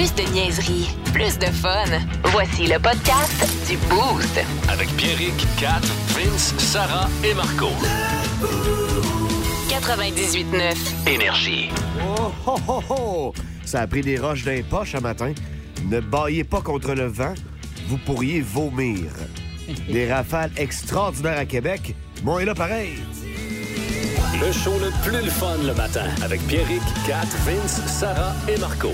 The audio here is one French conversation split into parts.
Plus de niaiserie, plus de fun. Voici le podcast du Boost. Avec Pierrick, Kat, Vince, Sarah et Marco. 98.9. Énergie. Oh, oh, oh, oh! Ça a pris des roches d'un poche un matin. Ne baillez pas contre le vent, vous pourriez vomir. Des rafales extraordinaires à Québec. Bon, et là, pareil. Le show le plus le fun le matin. Avec Pierrick, Kat, Vince, Sarah et Marco.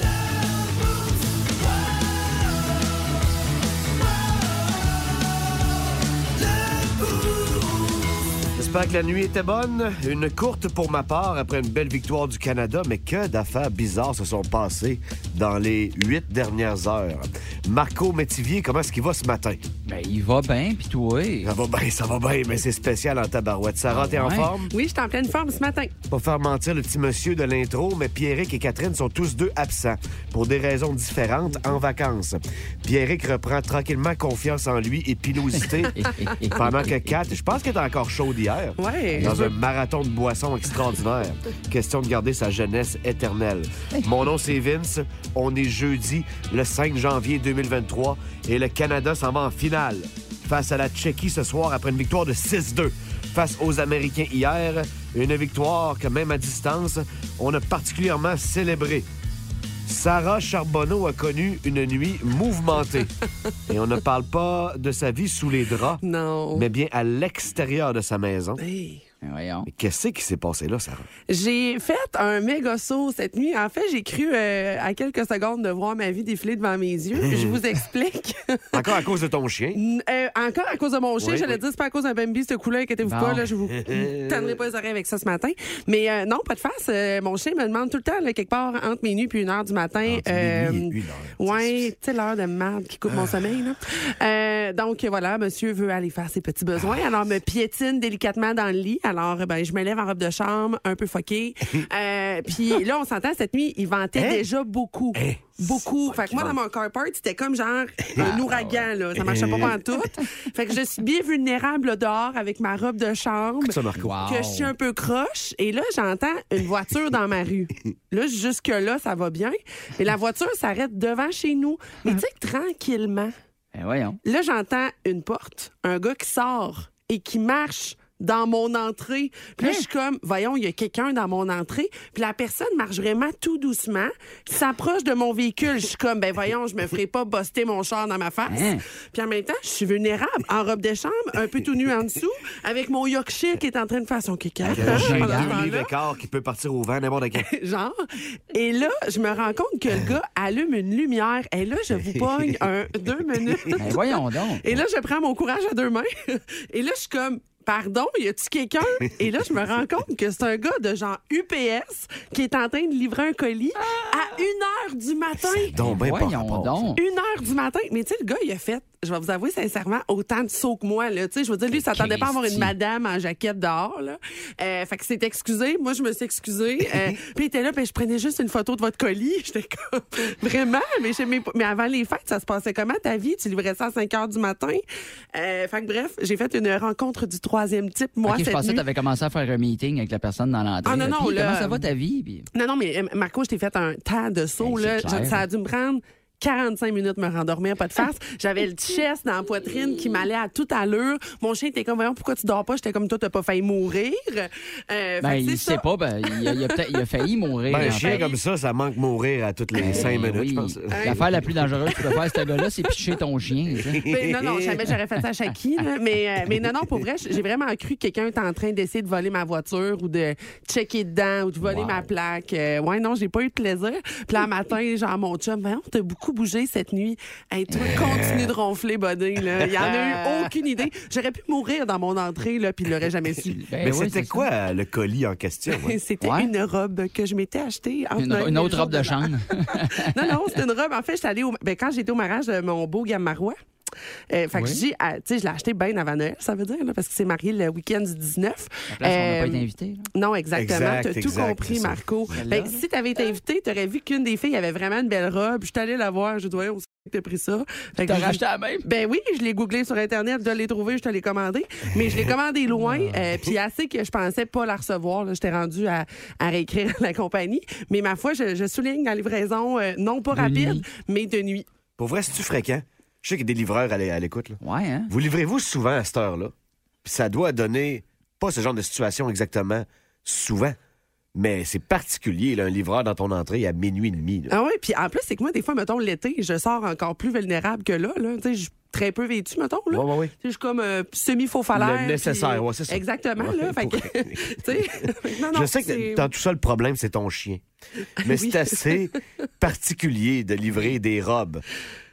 Que la nuit était bonne. Une courte pour ma part après une belle victoire du Canada, mais que d'affaires bizarres se sont passées dans les huit dernières heures. Marco Métivier, comment est-ce qu'il va ce matin? Ben, il va bien, puis toi? Ça va bien, ça va bien, mais c'est spécial en tabarouette. Sarah, Ah t'es en forme? Oui, je suis en pleine forme ce matin. Pas faire mentir le petit monsieur de l'intro, mais Pierrick et Catherine sont tous deux absents pour des raisons différentes en vacances. Pierrick reprend tranquillement confiance en lui et pilosité pendant que Kat, je pense qu'elle est encore chaude hier. Ouais. Dans un marathon de boissons extraordinaire. Question de garder sa jeunesse éternelle. Mon nom, c'est Vince. On est jeudi, le 5 janvier 2023, et le Canada s'en va en finale face à la Tchéquie ce soir après une victoire de 6-2 face aux Américains hier. Une victoire que même à distance, on a particulièrement célébrée. Sarah Charbonneau a connu une nuit mouvementée. Et on ne parle pas de sa vie sous les draps, Non. mais bien à l'extérieur de sa maison. Hey. Ben, voyons. Mais qu'est-ce qui s'est passé là, Sarah? J'ai fait un méga saut cette nuit. En fait, j'ai cru euh, à quelques secondes de voir ma vie défiler devant mes yeux. Je vous explique. Encore à cause de ton chien? Euh, encore à cause de mon chien, Oui, j'allais oui. dire c'est pas à cause d'un Bambi, ce coup-là, inquiétez-vous Bon. pas, là, je vous tannerai pas les oreilles avec ça ce matin. Mais euh, non, pas de face. euh, mon chien me demande tout le temps, là, quelque part, entre minuit puis une heure du matin. Entre minuit et une heure. Ouais, tu sais, l'heure de merde qui coupe mon sommeil, là. Euh, donc, voilà, monsieur veut aller faire ses petits besoins. Alors, me piétine délicatement dans le lit. Alors, ben, je me lève en robe de chambre, un peu foquée. Euh, puis là, on s'entend, cette nuit, il ventait Hein? déjà beaucoup. Hein? Beaucoup. Fait que moi, dans mon carport, c'était comme genre un ouragan, là. Ça marchait pas en tout. Fait que je suis bien vulnérable là, dehors avec ma robe de chambre. Ça. Wow. Que je suis un peu croche. Et là, j'entends une voiture dans ma rue. Là, jusque-là, ça va bien. Mais la voiture s'arrête devant chez nous. Mais tu sais, tranquillement. Ben, voyons. Là, j'entends une porte, un gars qui sort et qui marche dans mon entrée. Puis là, je suis comme, voyons, il y a quelqu'un dans mon entrée. Puis la personne marche vraiment tout doucement, s'approche de mon véhicule. Je suis comme, ben voyons, je me ferai pas buster mon char dans ma face. Hein? Puis en même temps, je suis vulnérable, en robe de chambre, un peu tout nu en dessous, avec mon Yorkshire qui est en train de faire son kick Un qui peut partir au vent n'importe quand. genre. Et là, je me rends compte que le gars allume une lumière. Et là, je vous pogne un deux minutes. Ben, voyons donc. Et là, je prends mon courage à deux mains. Et là, je suis comme. Pardon, y a-tu quelqu'un? Et là, je me rends compte que c'est un gars de genre UPS qui est en train de livrer un colis à une heure du matin. Donc, ben, pas voyons rapport. donc. Une heure du matin. Mais tu sais, le gars, il a fait, je vais vous avouer sincèrement, autant de sauts que moi. Là. Tu sais, je veux dire, lui, il s'attendait pas à avoir une madame en jaquette dehors. Là. Euh, fait que c'est excusé. Moi, je me suis excusée. Euh, puis il était là, puis je prenais juste une photo de votre colis. J'étais comme, vraiment? Mais, je mais avant les fêtes, ça se passait comment ta vie? Tu livrais ça à 5 heures du matin? Euh, fait que bref, j'ai fait une rencontre du troisième type, moi, Ok, je cette pensais que nuit. tu avais commencé à faire un meeting avec la personne dans l'entrée. Ah, non, là. non, Puis, Comment ça va ta vie? Puis- Non, non, mais Marco, je t'ai fait un tas de sauts. Ben, là. clair. Je- ça a dû me prendre 45 minutes me rendormir, pas de face. J'avais le chest dans la poitrine qui m'allait à toute allure. Mon chien était comme, voyons, pourquoi tu dors pas? J'étais comme, toi, t'as pas failli mourir. Euh, Ben, fait il sait ça. pas. Ben, il, a, il a peut-être- il a failli mourir. Ben, un en chien fait. comme ça, ça manque mourir à toutes les cinq Ben minutes, oui. je pense. L'affaire la plus dangereuse que tu peux faire, ce gars-là, c'est picher ton chien. Mais non, non, jamais j'aurais fait ça à Shaki. Mais, euh, mais non, non, pour vrai, j'ai vraiment cru que quelqu'un était en train d'essayer de voler ma voiture ou de checker dedans ou de voler Wow. ma plaque. Euh, ouais, non, j'ai pas eu de plaisir. Puis là, un matin, genre, mon chum, voyons, t'as beaucoup bougé cette nuit. Hey, toi, continue de ronfler, buddy, là. Il y en a eu aucune idée. J'aurais pu mourir dans mon entrée, là, puis il l'aurait jamais su. Ben Mais oui, c'était quoi euh, le colis en question? hein? C'était Ouais. une robe que je m'étais achetée. Une, une autre robe de chambre. Non, non, c'était une robe. En fait, j'étais allée au... ben, quand j'étais au mariage de mon beau Gamarois, Euh, fait que Oui. je dis, ah, tu sais, je l'ai acheté bien avant Noël, ça veut dire, là, parce que c'est marié le week-end du 19. À la place, on n'a Euh, pas été invité. là. non, exactement. Exact, tu as tout compris. Marco. Ben, si tu avais été invité, tu aurais vu qu'une des filles avait vraiment une belle robe. Je suis allée la voir. Je dis, ouais, on sait que t'as pris ça? Fait T'as racheté la même? Ben oui, je l'ai googlé sur Internet, je l'ai trouvé, je te l'ai commandé. Mais je l'ai commandé loin, euh, puis assez que je pensais pas la recevoir. là. J'étais rendue à, à réécrire la compagnie. Mais ma foi, je, je souligne la livraison, euh, non pas De rapide, nuit. mais de nuit. Pour vrai, c'est-tu fréquent? Je sais qu'il y a des livreurs à l'é- à l'écoute. là. Ouais, hein? Vous livrez-vous souvent à cette heure-là? Puis ça doit donner, pas ce genre de situation exactement souvent, mais c'est particulier, là, un livreur dans ton entrée à minuit et demi. là. Ah oui, puis en plus, c'est que moi, des fois, mettons, l'été, je sors encore plus vulnérable que là. là. Tu sais, je suis très peu vêtue, mettons. Là. Ouais, ouais, ouais. Tu sais, Je suis comme euh, semi-faux falaire. Le nécessaire, ouais, c'est ça. Exactement, Ouais, là. Fait que, pour- tu sais, non, non, Je sais c'est- que dans tout ça, le problème, c'est ton chien. Mais Oui. c'est assez particulier de livrer des robes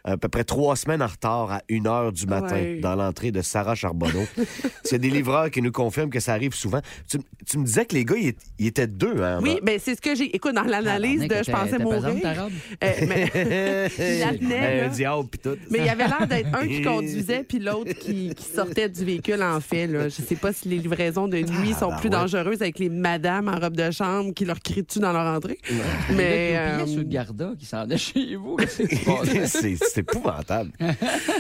à peu près trois semaines en retard à une heure du matin Ouais. dans l'entrée de Sarah Charbonneau. c'est des livreurs qui nous confirment que ça arrive souvent. Tu, tu me disais que les gars, ils, étaient- deux. Hein, Oui, ben c'est ce que j'ai. Écoute, dans l'analyse de je pensais mourir. ta robe? euh, mais, Il tenait, tout. mais il y avait l'air d'être un qui conduisait puis l'autre qui, qui sortait du véhicule en fait. Là. Je sais pas si les livraisons de nuit sont plus ouais. dangereuses avec les madames en robe de chambre qui leur crient dessus dans leur entrée. Mais. Mais Là, euh, sur le Garda qui s'en allait chez vous. C'est c'est épouvantable.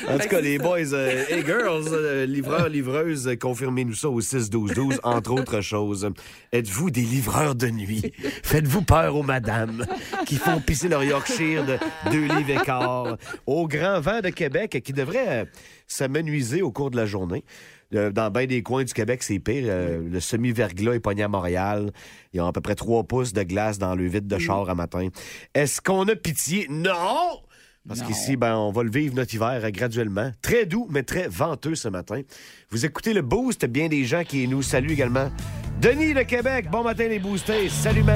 En tout cas, les boys, euh, hey girls, euh, livreurs, livreuses, confirmez-nous ça au 6-12-12, entre autres choses. Êtes-vous des livreurs de nuit? Faites-vous peur aux madames qui font pisser leur Yorkshire de deux livres et quart au grand vent de Québec qui devrait euh, s'amenuiser au cours de la journée? Dans bien des coins du Québec, c'est pire. Euh, le semi-verglas est pogné à Montréal. Ils ont à peu près 3 pouces de glace dans le vide de char à matin. Est-ce qu'on a pitié? Non! Parce qu'ici, ben, on va le vivre notre hiver euh, graduellement. Très doux, mais très venteux ce matin. Vous écoutez le Boost, bien des gens qui nous saluent également. Denis de Québec, bon matin les boostés. Salut, man!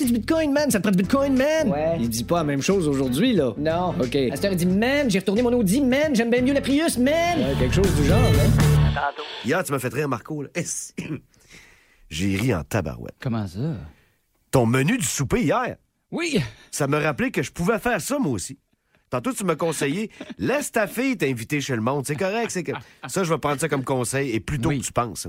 Acheté du bitcoin, man? Ça te prend du bitcoin, man? Ouais. Il dit pas la même chose aujourd'hui, là. Non. OK. Il dit Man, j'ai retourné mon Audi, man, j'aime bien mieux la Prius, man. Ouais, quelque chose du genre, hein? Hier, tu m'as fait rire, Marco. là. Est-ce- J'ai ri en tabarouette. Comment ça? Ton menu du souper hier, Oui! ça me rappelait que je pouvais faire ça, moi aussi. Tantôt, tu m'as conseillé, laisse ta fille t'inviter chez le monde. C'est correct, c'est que ça, je vais prendre ça comme conseil et plus tôt Oui. que tu penses.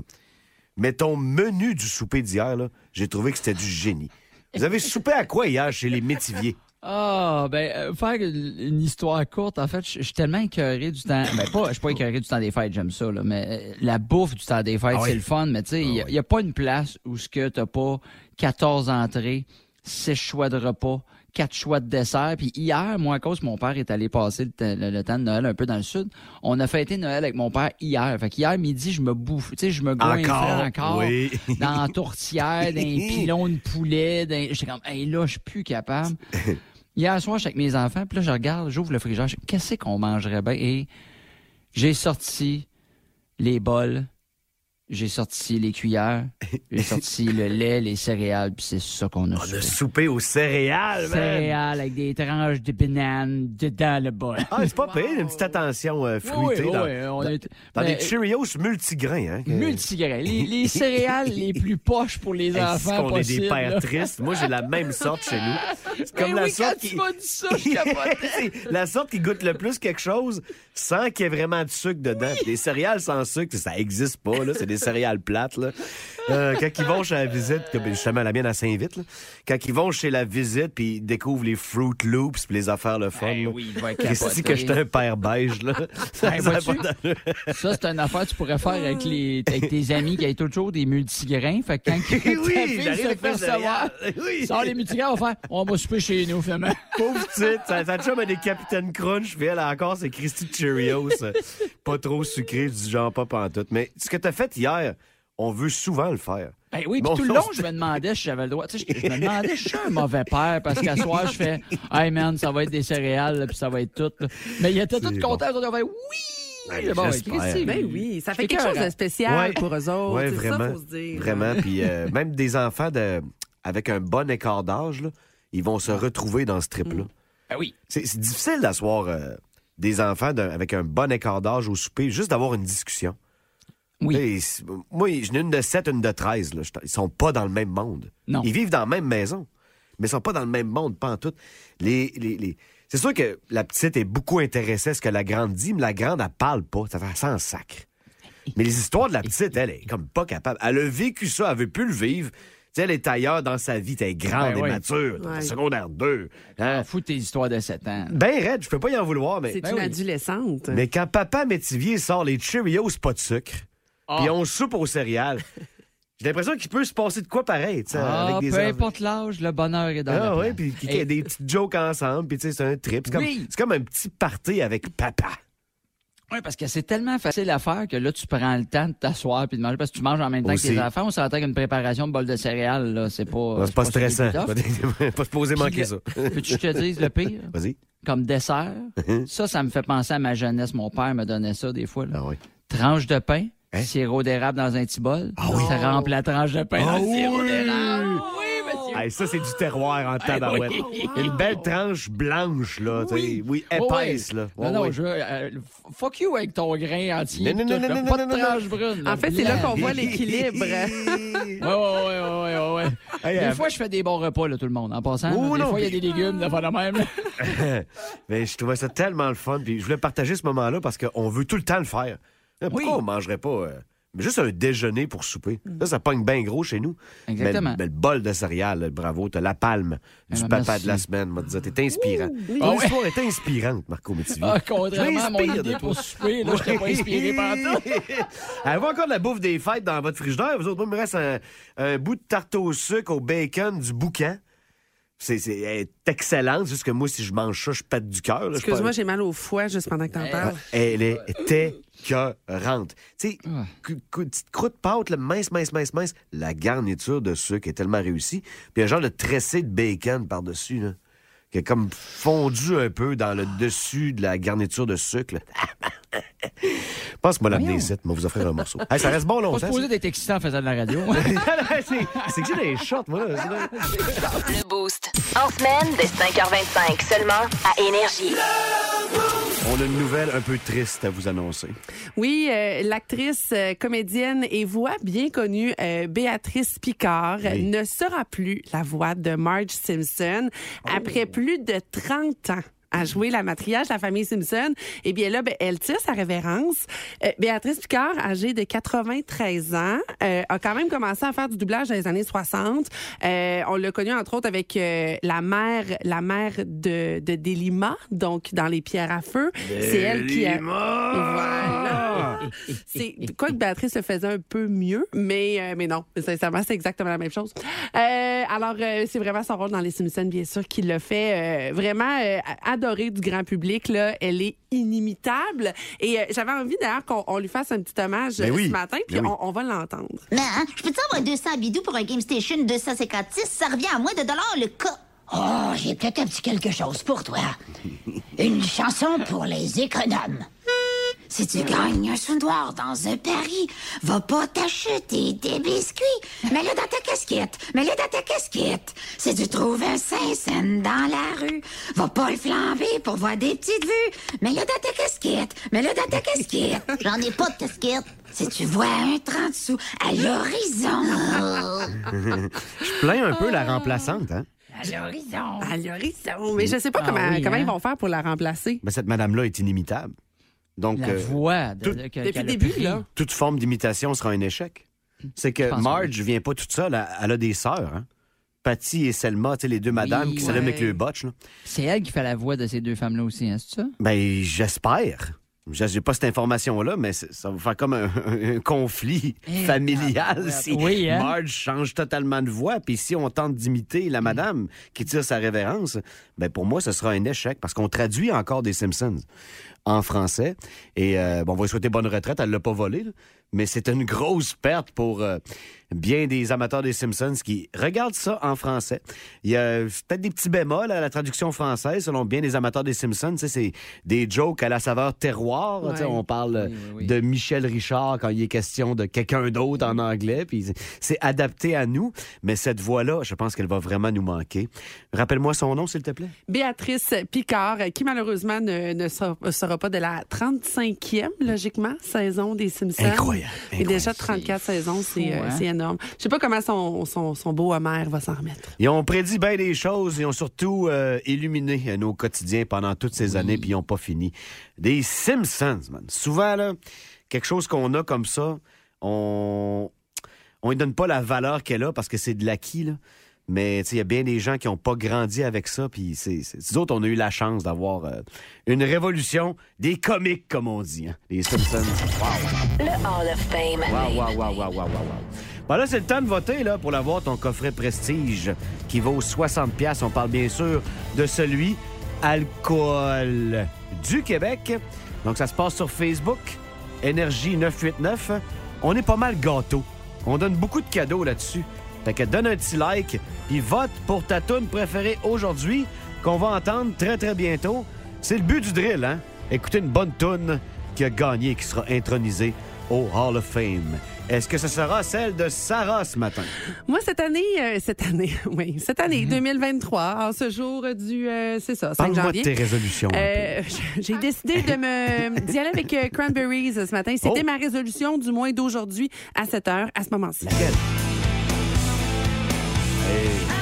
Mais ton menu du souper d'hier, là, j'ai trouvé que c'était du génie. Vous avez soupé à quoi hier chez les métiviers? Ah, ben, euh, faire une histoire courte, en fait, je suis tellement écœuré du temps. Ben, pas, je suis pas écœuré du temps des fêtes, j'aime ça, là, mais euh, la bouffe du temps des fêtes, Ah oui. c'est le fun, mais tu sais, il n'y a, pas une place où ce que t'as pas 14 entrées, 6 choix de repas, 4 choix de dessert. Puis hier, moi, à cause mon père est allé passer le, temps- le- le temps de Noël un peu dans le sud, on a fêté Noël avec mon père hier. Fait qu'hier midi, je me bouffe, tu sais, je me goinfrais encore? Oui. dans la tourtière, dans les pilons de poulet. Dans... J'étais comme, hey, là, je suis plus capable. Hier soir, j'étais avec mes enfants, puis là, je regarde, j'ouvre le dis, qu'est-ce qu'on mangerait bien? Et j'ai sorti les bols, j'ai sorti les cuillères, j'ai sorti le lait, les céréales, puis c'est ça qu'on a On a soupé. soupé aux céréales, man. Céréales avec des tranches de bananes dedans le bol. Ah, c'est pas pire, une petite attention euh, fruitée. Oui, dans oui, on est- dans mais- des Cheerios multigrains. Hein, que- Multigrains. Les, les céréales les plus poches pour les enfants c'est qu'on est des pères là. tristes. Moi, j'ai la même sorte chez nous. C'est Ben comme la oui, sorte quand tu qui... m'as dit ça, je la sorte qui goûte le plus quelque chose sans qu'il y ait vraiment de sucre dedans. Des céréales sans sucre, ça existe pas. Là. C'est des céréales plates. Là. Euh, quand ils vont chez la visite, comme justement la mienne à Saint-Vite, là, quand ils vont chez la visite puis ils découvrent les Fruit Loops puis les affaires le fun. Ben là. oui, Qu'est-ce que j'étais un père beige, là? Ça, Ben, ça. Ça, c'est une affaire que tu pourrais faire avec, les, avec tes amis qui ont toujours des multigrains. Fait que quand oui, ta fille se fait céréales. Oui. sort les multigrains, on va faire on va souper chez nous, finalement. Pauvre petite, ça, ça chum a des Capitaine Crunch, puis elle encore, c'est Christy Cheerios. euh, pas trop sucré, du genre pas pantoute. Mais ce que t'as fait hier, on veut souvent le faire. Ben oui, puis tout le on long, je me demandais si j'avais le droit. Tu sais, je, je me demandais si je suis un mauvais père parce qu'à soir, je fais Hey man, ça va être des céréales, puis ça va être tout. là. Mais il était tout content. On avait Oui! Ben, Bon, Ben oui, ça fait quelque chose de spécial Ouais. pour eux autres. Ouais, c'est vraiment. ça, faut se dire. Vraiment. Puis euh, même des enfants de, avec un bon écart d'âge, ils vont se retrouver dans ce trip-là. Ben oui. C'est difficile d'asseoir euh, des enfants avec un bon écart d'âge au souper, juste d'avoir une discussion. Oui. C'est- moi, j'en ai une de 7, une de 13. Là. Ils sont pas dans le même monde. Non. Ils vivent dans la même maison, mais ils sont pas dans le même monde, pas en tout. Les, les, les- C'est sûr que la petite est beaucoup intéressée à ce que la grande dit, mais la grande, elle parle pas. Ça fait en sacre. Mais les histoires de la petite, elle est comme pas capable. Elle a vécu ça, elle veut plus le vivre. Tu sais, elle est ailleurs dans sa vie. Elle est grande Ben et oui. mature. Ouais. secondaire 2. Hein? Fous tes histoires de 7 ans. Ben raide, je peux pas y en vouloir, mais... C'est Ben une oui. adolescente. Mais quand papa Métivier sort les Cheerios pas de sucre, Ah. puis on soupe aux céréales, j'ai l'impression qu'il peut se passer de quoi pareil, tu sais, Ah, avec des peu importe l'âge, le bonheur est dans Ah ouais, puis qu'il y a des petites jokes ensemble, puis tu sais, c'est un trip. C'est comme, Oui. c'est comme un petit party avec papa. Oui, parce que c'est tellement facile à faire que là, tu prends le temps de t'asseoir puis de manger parce que tu manges en même temps Aussi. que tes enfants. On s'entend qu'une préparation de bol de céréales, là, c'est pas. Non, c'est pas est stressant. pas Puis manquer le- ça. Peux-tu que je te dise le pire? Vas-y. Comme dessert, ça, ça me fait penser à ma jeunesse. Mon père me donnait ça des fois. là. Ah oui. Tranche de pain, Hein? sirop d'érable dans un petit bol. Ah oui. Ça remplit la tranche de pain Ah dans le sirop oui! d'érable. Oui, monsieur. Hey, ça, c'est du terroir en tabarouette. oui. Une belle tranche blanche, là. Oui, Oh, oui. épaisse, là. Non, Ouais, non, ouais. je, euh, fuck you avec ton grain entier. Non, non, non, non, pas non, de non, tranche brune. En fait, c'est là qu'on voit l'équilibre. Ouais, ouais, ouais, ouais, ouais, ouais. Hey, des euh, fois, je fais des bons repas, là, tout le monde, en passant. Oh, là. des non, fois, il y a des légumes, de la même. Mais je trouvais ça tellement le fun. Puis je voulais partager ce moment-là parce qu'on veut tout le temps le faire. Euh, Pourquoi Oui. on mangerait pas euh, juste un déjeuner pour souper? Ça, ça pogne bien gros chez nous. Exactement. Mais, mais le bol de céréales, là, bravo, t'as la palme du ben, papa merci. de la semaine. M'a dit, t'es inspirant. Ah Ton ouais. histoire est inspirante, Marco Métivier. Ah, contrairement à mon idée pour souper, là, je t'ai pas inspiré par tout. Avez-vous encore de la bouffe des fêtes dans votre frigidaire? Vous autres, moi, il me reste un, un bout de tarte au sucre, au bacon, du boucan. C'est c'est- elle est excellente. Juste que moi, si je mange ça, je pète du cœur. Excuse-moi, j'ai mal au foie juste pendant que t'en parles. Elle est écœurante. Tu sais, Ah. petite croûte pâte, là, mince, mince, mince, mince. La garniture de sucre est tellement réussie. Puis un genre de tressé de bacon par-dessus, là, qui est comme fondu un peu dans le dessus de la garniture de sucre. là. Je pense que moi l'amener ici, moi vous offrir un morceau. Hey, ça reste bon Pas longtemps. supposé ça. d'être excitant en faisant de la radio. c'est c'est que j'ai des shots, moi. Là. Le Boost. En semaine, dès 5h25, seulement à Énergie. On a une nouvelle un peu triste à vous annoncer. Oui, euh, l'actrice, euh, comédienne et voix bien connue euh, Béatrice Picard Oui. ne sera plus la voix de Marge Simpson après plus de 30 ans à jouer la matriarche de la famille Simpson. Eh bien là, ben, elle tire sa révérence. Euh, Béatrice Picard, âgée de 93 ans, euh, a quand même commencé à faire du doublage dans les années 60. Euh, on l'a connue entre autres avec euh, la mère, la mère de, de Delima, donc dans Les Pierres à feu. C'est elle qui a... Voilà. C'est quoi que Béatrice le faisait un peu mieux, mais euh, mais non, sincèrement, c'est exactement la même chose. Euh, alors euh, c'est vraiment son rôle dans les Simpsons, bien sûr, qui l'a fait euh, vraiment euh, adoré du grand public. Là, elle est inimitable. Et euh, j'avais envie d'ailleurs qu'on on lui fasse un petit hommage Ben euh, oui. ce matin, puis Ben oui. on, va l'entendre. Mais hein, je peux-tu avoir 200 bidous pour un Game Station 256? Ça revient à moins de dollars le cas. Oh, j'ai peut-être un petit quelque chose pour toi. Une chanson pour les économes. Si tu gagnes un soudoir dans un pari, va pas t'acheter des biscuits. Mets-le dans ta casquette. Mets-le dans ta casquette. Si tu trouves un Saint-Saëns dans la rue, va pas le flamber pour voir des petites vues. Mets-le dans ta casquette. Mets-le dans ta casquette. J'en ai pas de casquette. Si tu vois un 30 sous à l'horizon. Je plains un peu la remplaçante, hein? À l'horizon. À l'horizon. Mais je sais pas Ah comment, oui, comment hein? ils vont faire pour la remplacer. Mais cette madame-là est inimitable. Donc, La euh, voix de, tout- de- Depuis le début, là. toute forme d'imitation sera un échec. C'est que Marge vient pas toute seule, elle, elle a des sœurs. Hein? Patty et Selma, tu sais, les deux madames qui s'allument avec ouais. le botch. Là. C'est elle qui fait la voix de ces deux femmes-là aussi, hein, c'est ça? Ben, j'espère. J'ai pas cette information-là, mais ça va faire comme un, un conflit Eh, familial si Oui, hein? Marge change totalement de voix, puis si on tente d'imiter la madame qui tire sa révérence, ben pour moi, ce sera un échec, parce qu'on traduit encore des Simpsons en français. Et euh, bon, on va lui souhaiter bonne retraite, elle l'a pas volé, là. mais c'est une grosse perte pour euh, bien des amateurs des Simpsons qui regardent ça en français. Il y a peut-être des petits bémols à la traduction française, selon bien des amateurs des Simpsons. Tu sais, c'est des jokes à la saveur terroir. Tu sais, Ouais. On parle Oui, oui, oui. de Michel Richard quand il est question de quelqu'un d'autre en anglais. Puis c'est adapté à nous, mais cette voix-là, je pense qu'elle va vraiment nous manquer. Rappelle-moi son nom, s'il te plaît. Béatrice Picard, qui malheureusement ne, ne sera, sera pas de la 35e, logiquement, saison des Simpsons. Incroyable, Et déjà incroyable. 34 saisons, c'est euh, hein? c'est énorme. Je sais pas comment son, son, son beau Homer va s'en remettre. Ils ont prédit bien des choses. Ils ont surtout euh, illuminé nos quotidiens pendant toutes ces années, puis ils n'ont pas fini. Des Simpsons, man. Souvent, là, quelque chose qu'on a comme ça, on on ne donne pas la valeur qu'elle a parce que c'est de l'acquis, là. Mais il y a bien des gens qui n'ont pas grandi avec ça. Puis c'est, c'est- nous autres, on a eu la chance d'avoir euh, une révolution des comiques, comme on dit. hein. Les Simpsons. Wow. Le Hall of Fame. Wow, wow, wow, wow, wow, wow, wow. Bon, là, c'est le temps de voter là, pour l'avoir, ton coffret Prestige qui vaut 60 pièces. On parle bien sûr de celui Alcool du Québec. Donc, ça se passe sur Facebook, Énergie 989. On est pas mal gâteau. On donne beaucoup de cadeaux là-dessus. Fait donne un petit like, puis vote pour ta tune préférée aujourd'hui, qu'on va entendre très, très bientôt. C'est le but du drill, hein? Écoutez une bonne tune qui a gagné qui sera intronisée au Hall of Fame. Est-ce que ce sera celle de Sarah ce matin? Moi, cette année, euh, cette année, oui, cette année, 2023, en ce jour du, euh, c'est ça, 5 Parle-moi janvier. de tes résolutions. Euh, j'ai décidé de me d'y aller avec Cranberries ce matin. C'était Oh. ma résolution, du moins d'aujourd'hui à 7 heures, à ce moment-ci. Laquelle? Hey.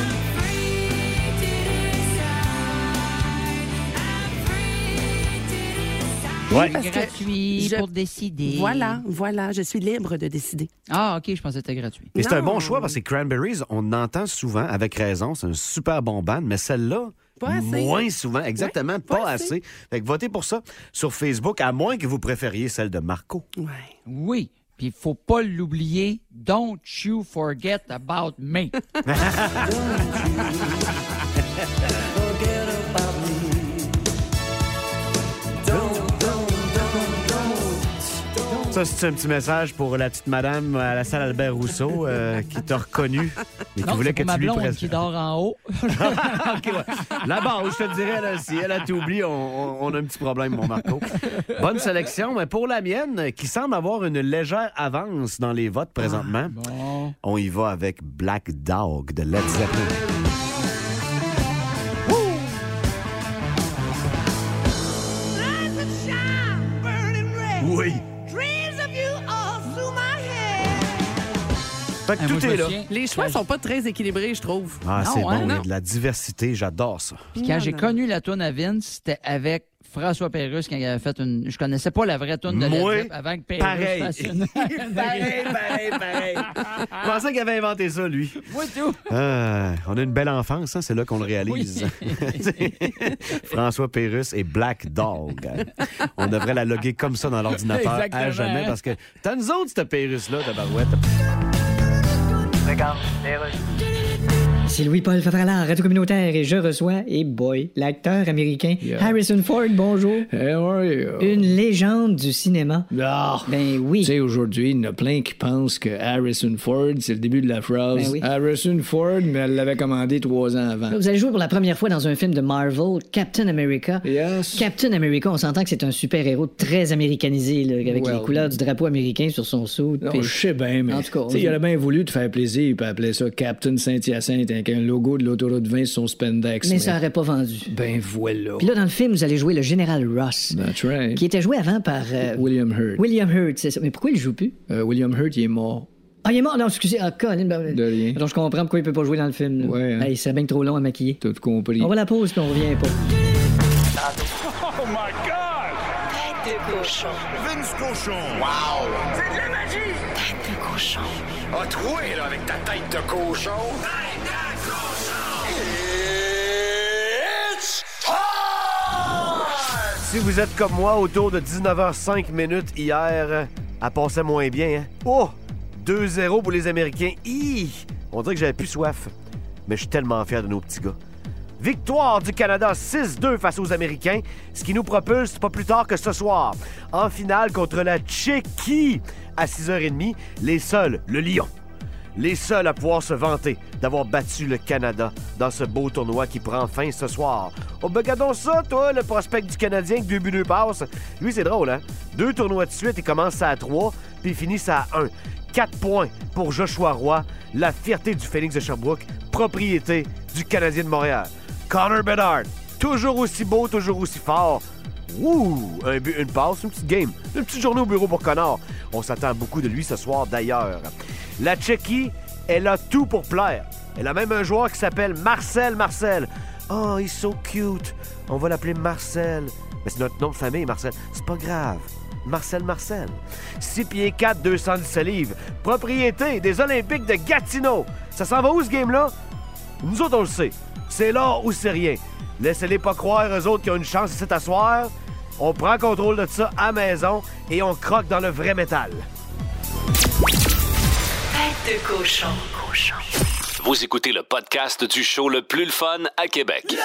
Ouais. Parce que gratuit je- pour décider. Voilà, voilà, je suis libre de décider. Ah, OK, je pensais que c'était gratuit. Et c'est un bon choix parce que Cranberries, on entend souvent, avec raison, c'est un super bon band, mais celle-là, moins souvent, exactement, Ouais, pas, pas assez. assez. Fait que votez pour ça sur Facebook, à moins que vous préfériez celle de Marco. Ouais. Oui. Puis il faut pas l'oublier. Don't you forget about me. Ça, c'est un petit message pour la petite madame à la salle Albert Rousseau euh, qui t'a reconnu et qui Non, voulait que ma tu lui présentes. qui dort en haut. OK, ouais. Là-bas, je te dirais, là, si elle a tout oublié, on, a un petit problème, mon Marco. Bonne sélection, mais pour la mienne, qui semble avoir une légère avance dans les votes présentement, Bon. on y va avec Black Dog de Led Zeppelin. Fait que Ah, tout est là. Les choix sont pas très équilibrés, je trouve. Ah, c'est hein, bon, il y a non. de la diversité, j'adore ça. Puis quand j'ai connu la tourne à Vince, c'était avec François Pérusse quand il avait fait une. Je connaissais pas la vraie tourne de Led avant que Pérusse pareil. fasse une. pareil, pareil, pareil. Je pensais qu'il avait inventé ça, lui. Moi, tout. Ah, on a une belle enfance, hein, c'est là qu'on le réalise. François Pérusse et Black Dog. On devrait la loguer comme ça dans l'ordinateur à jamais parce que t'as nous autres, cette Pérusse-là, ta barouette. legal, Taylor. C'est Louis-Paul Favralard, Radio Communautaire, et je reçois, et boy, l'acteur américain Harrison Ford, bonjour. Hey, how are you? Une légende du cinéma. Ah, Ben oui. Tu sais, aujourd'hui, il y en a plein qui pensent que Harrison Ford, c'est le début de la phrase. Ben oui. Harrison Ford, mais elle l'avait commandé trois ans avant. Vous allez jouer pour la première fois dans un film de Marvel, Captain America. Yes. Captain America, on s'entend que c'est un super-héros très américanisé, là, avec Well. les couleurs du drapeau américain sur son sou. Non, je sais bien, mais En tout cas, il aurait bien voulu te faire plaisir et appeler ça Captain Saint-Hyacinthe avec un logo de l'autoroute 20 sur son spandex. Mais ça aurait pas vendu. Ben voilà. Puis là, dans le film, vous allez jouer le général Ross, That's right. qui était joué avant par euh, William Hurt. William Hurt, c'est ça. Mais pourquoi il joue plus? Euh, William Hurt, il est mort. Ah, il est mort? Non, excusez. Ah, Colin. ben, De rien. Donc, je comprends pourquoi il peut pas jouer dans le film. là. Ouais, hein. Hey, c'est bien trop long à maquiller. T'as tout compris. On va à la pause, puis on revient pas. Tête de cochon. Vince Cochon. Wow! C'est de la magie! Tête de cochon. A troué, là, avec ta tête de cochon. Si vous êtes comme moi, autour de 19h05 minutes hier, elle passait moins bien. Hein? Oh! 2-0 pour les Américains. On dirait que j'avais plus soif. Mais je suis tellement fier de nos petits gars. Victoire du Canada 6-2 face aux Américains, ce qui nous propulse pas plus tard que ce soir. En finale contre la Tchéquie à 6h30, les seuls, le Lion. Les seuls à pouvoir se vanter d'avoir battu le Canada dans ce beau tournoi qui prend fin ce soir. Oh, ben, regardons ça, toi, le prospect du Canadien avec deux buts, deux passes. Lui, c'est drôle, hein? Deux tournois de suite, il commence à trois, puis il finit à un. Quatre points pour Joshua Roy, la fierté du Phoenix de Sherbrooke, propriété du Canadien de Montréal. Connor Bedard, toujours aussi beau, toujours aussi fort. Ouh, un but, une passe, une petite game. Une petite journée au bureau pour Connor. On s'attend beaucoup de lui ce soir d'ailleurs. La Tchéquie, elle a tout pour plaire. Elle a même un joueur qui s'appelle Marcel Marcel. Oh, est so cute. On va l'appeler Marcel. Mais c'est notre nom de famille, Marcel. C'est pas grave. Marcel Marcel. 6 pieds 4, 217 livres. Propriété des Olympiques de Gatineau. Ça s'en va où ce game-là? Nous autres, on le sait. C'est là ou c'est rien. Laissez-les pas croire, eux autres, qui ont une chance ici t'asseoir. On prend contrôle de ça à maison et on croque dans le vrai métal. Vous écoutez le podcast du show le plus le fun à Québec.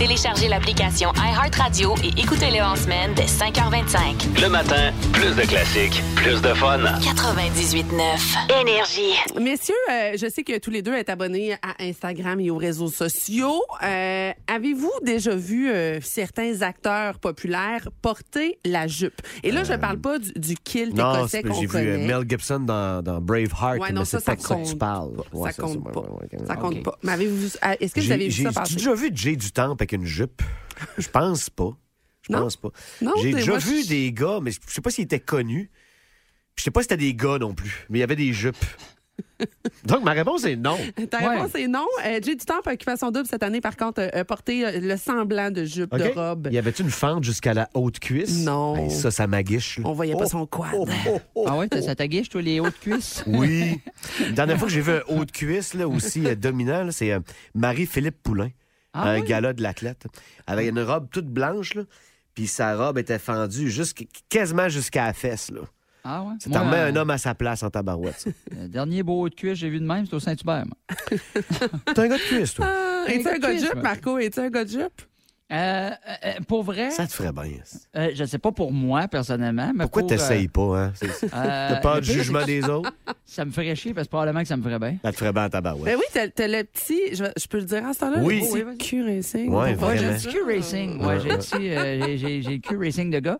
Téléchargez l'application iHeartRadio et écoutez-le en semaine dès 5h25. Le matin, plus de classiques, plus de fun. 98.9. Énergie. Messieurs, euh, je sais que tous les deux êtes abonnés à Instagram et aux réseaux sociaux. Euh, Avez-vous déjà vu euh, certains acteurs populaires porter la jupe? Et là, je parle pas du, du kilt Non, écossais c'est- qu'on j'ai vu Mel Gibson dans, dans Braveheart, Ouais, non, mais ça, c'est ça pas ça que tu compte parles. Ça Ouais, compte pas. ouais, Ça compte pas. Mais avez-vous vu- Est-ce que vous avez vu j'ai- ça passer? J'ai déjà vu Jay du Temple avec une jupe? Je pense pas. Je pense pas. J'ai déjà moi, vu je- des gars, mais je sais pas s'ils étaient connus. Je sais pas si c'était des gars non plus, mais il y avait des jupes. Donc, ma réponse est non. Ta Ouais. réponse est non. Euh, Jay du Temple, Occupation Double, cette année, par contre, a porté euh, le semblant de jupe, de robe. Y avait-une fente jusqu'à la haute cuisse? Non. Hey, ça, ça m'aguiche. On voyait pas Oh, son quad. oh, oh, oh, Ah ouais, ça t'aguiche, toi, les hautes cuisses? Oui. La dernière fois que j'ai vu un haut de cuisse, là, aussi euh, dominant, c'est euh, Marie-Philippe Poulain, Ah un oui? gala de l'athlète, avec une robe toute blanche, là, puis sa robe était fendue jusqu'- quasiment jusqu'à la fesse. Là. Ah ouais? Ça t'en remet euh, un homme à sa place en tabarouette. Le dernier beau haut de cuisse que j'ai vu de même, c'est au Saint-Hubert. T'es un gars de cuisse, toi. Ah, Es-tu un gars de Cuisse, jupe. Marco? Es-tu un gars de jupe? Euh, euh, euh, pour vrai, Ça te ferait bien. euh, je sais pas pour moi, personnellement, mais Pourquoi pour, t'essayes pas, hein? Euh, T'as peur le du jugement des autres? Ça me ferait chier parce que probablement que ça me ferait bien. Ça te ferait bien en tabarouette. Ben oui, t'as t'as le petit, je, je peux le dire à ce temps-là? Oui. Le petit Q-Racing. Ouais, Ouais, j'ai Q-Racing. Ouais, Ouais, j'ai ouais. Q-Racing de gars.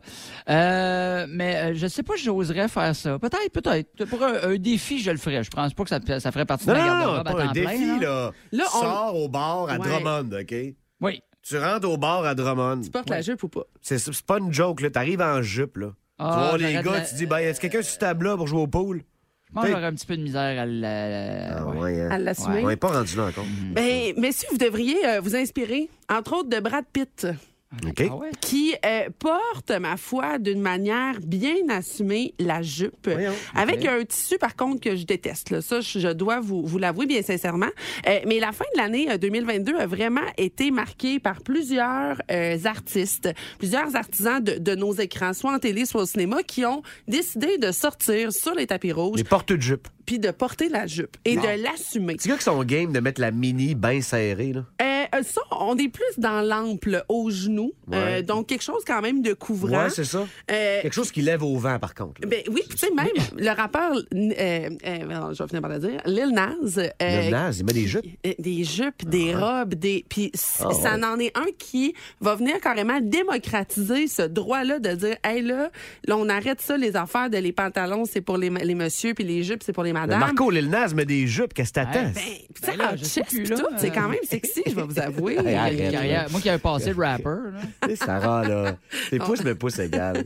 Euh, mais euh, je sais pas si j'oserais faire ça. Peut-être, peut-être. Pour un, un défi, je le ferais. Je pense pas que ça, ça ferait partie Non, de non, garde-robe à pas un temps plein. défi, là. là. Là, on- Sors au bar à Ouais. Drummond, OK? Oui. Tu rentres au bar à Drummond. Tu portes la jupe ou pas? C'est c'est pas une joke, là. T'arrives en jupe, là. Ah, tu vois les gars, la- tu dis, ben, est-ce quelqu'un sur ce table-là pour jouer au pool? Je pense que j'aurais un petit peu de misère à la. Ah, ouais. ouais, hein. À l'assumer? On n'est pas rendu là encore. Ben, messieurs, vous devriez euh, vous inspirer, entre autres, de Brad Pitt. Ah ouais? qui euh, porte, ma foi, d'une manière bien assumée la jupe. Voyons. Avec un tissu, par contre, que je déteste. Là. Ça, je je dois vous, vous l'avouer bien sincèrement. Euh, mais la fin de l'année euh, 2022 a vraiment été marquée par plusieurs euh, artistes, plusieurs artisans de, de nos écrans, soit en télé, soit au cinéma, qui ont décidé de sortir sur les tapis rouges Les portes de jupe. Puis de porter la jupe et de l'assumer. Petit gars qui sont game de mettre la mini bien serrée, là? Euh, euh, ça, on est plus dans l'ample au genou. Ouais. Euh, donc, quelque chose quand même de couvrant. Ouais, c'est ça. Euh, Quelque chose qui lève au vent, par contre. là. Ben oui, tu sais, même le rappeur, je vais finir par le dire, Lil Nas. Le naze, il met des jupes. des jupes, des robes, des. Puis Ah, ça ouais. en est un qui va venir carrément démocratiser ce droit-là de dire, hey là, là, on arrête ça, les affaires de les pantalons, c'est pour les, les messieurs, puis les jupes, c'est pour les Mais. Marco, Lil Nas met des jupes, qu'est-ce que t'attends? Ben, Ben en tout, c'est quand même sexy, je vais vous avouer. Hey, a arrête, carrière- Moi qui avais passé de rapper, là. Tu sais, Sarah, là, tes pouces me pouces égal.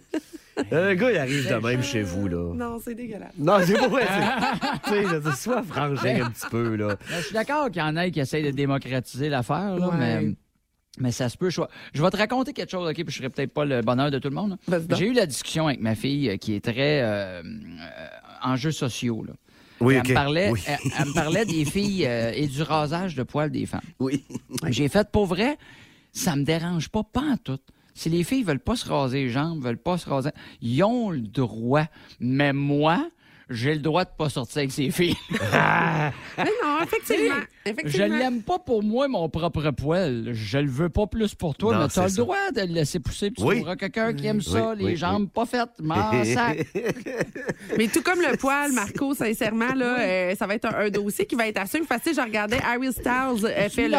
Un gars, il arrive de même chez vous, là. Non, c'est dégueulasse. Non, c'est pas vrai. c'est- Tu sais, je veux dire, sois frangé un petit peu, là. Ben, je suis d'accord qu'il y en ait qui essayent de démocratiser l'affaire, là, Ouais. mais. Mais ça se peut. Je, vais- je vais te raconter quelque chose, OK? Puis je serai peut-être pas le bonheur de tout le monde. J'ai eu la discussion avec ma fille euh, qui est très euh, euh, enjeux sociaux. Là. Oui, elle, me parlait, Oui. elle, elle me parlait des filles euh, et du rasage de poils des femmes. Oui. J'ai fait pour vrai, ça me dérange pas, pas en tout. Si les filles veulent pas se raser les jambes, veulent pas se raser, ils ont le droit. Mais moi, j'ai le droit de pas sortir avec ces filles. Mais non, effectivement. Je l'aime pas pour moi, mon propre poil. Je le veux pas plus pour toi, Non, mais tu as le ça. droit de le laisser pousser. Puis tu Oui. trouveras quelqu'un qui aime ça, Oui, les jambes oui. pas faites. M'en sac. Mais tout comme le poil, Marco, sincèrement, là, euh, ça va être un, un dossier qui va être assez facile. Je regardais Harry Styles euh, fait le.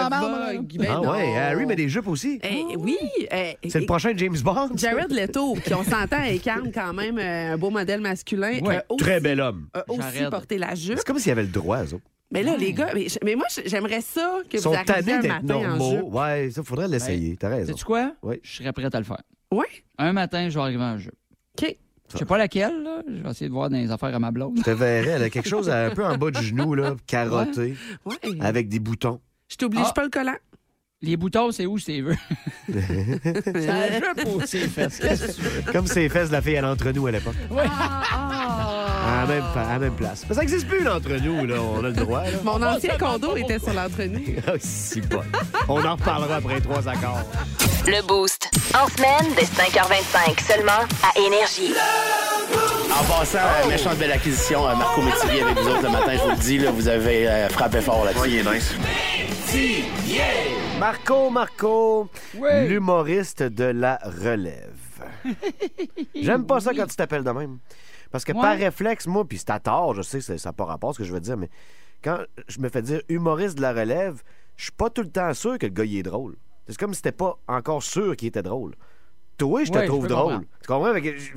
Ben Ah non. ouais, Harry met des jupes aussi. Eh, oui. euh, C'est le prochain James Bond. Jared Leto, qui on s'entend incarne quand même euh, un beau modèle masculin. Ouais, euh, aussi- Très bel homme. a aussi porté la jupe. C'est comme s'il avait le droit, eux autres. Mais là, les gars, mais, mais moi, j'aimerais ça que Ils vous sont arriviez tannés un d'être matin en normaux. jupe. Ouais, ça, faudrait l'essayer. T'as raison. Sais-tu quoi? Oui. Je serais prêt à le faire. Oui? Un matin, je vais arriver en jeu. OK. Je sais pas laquelle, là. Je vais essayer de voir dans les affaires à ma blonde. Je te verrais, elle a quelque chose un peu en bas du genou, là, carotté, Ouais. avec des boutons. Je t'oblige Ah. pas le collant. Les boutons, c'est où, c'est veux? c'est la jupe ou c'est fesses? Comme ses fesses de la fille à l'entre-nous à l'époque. À la même, à la même place. Mais ça n'existe plus l'entre-nous, là. On a le droit, là. Mon ancien condo était sur l'entre-nous. Ah, si bon. On en reparlera après trois accords. Le Boost. En semaine, dès 5h25, seulement à Énergie. En passant, euh, méchante belle acquisition, euh, Marco Métivier avec vous autres le matin, je vous le dis, là, vous avez euh, frappé fort là-dessus. il est nice. Marco, Marco, Oui. l'humoriste de la relève. J'aime pas ça quand tu t'appelles de même. Parce que Ouais. par réflexe, moi, puis c'est à tort, je sais, c'est- ça n'a pas rapport à ce que je veux dire, mais quand je me fais dire humoriste de la relève, je suis pas tout le temps sûr que le gars, il est drôle. C'est comme si t'étais pas encore sûr qu'il était drôle. Toi, je te Ouais, trouve drôle. Tu comprends? Que Je,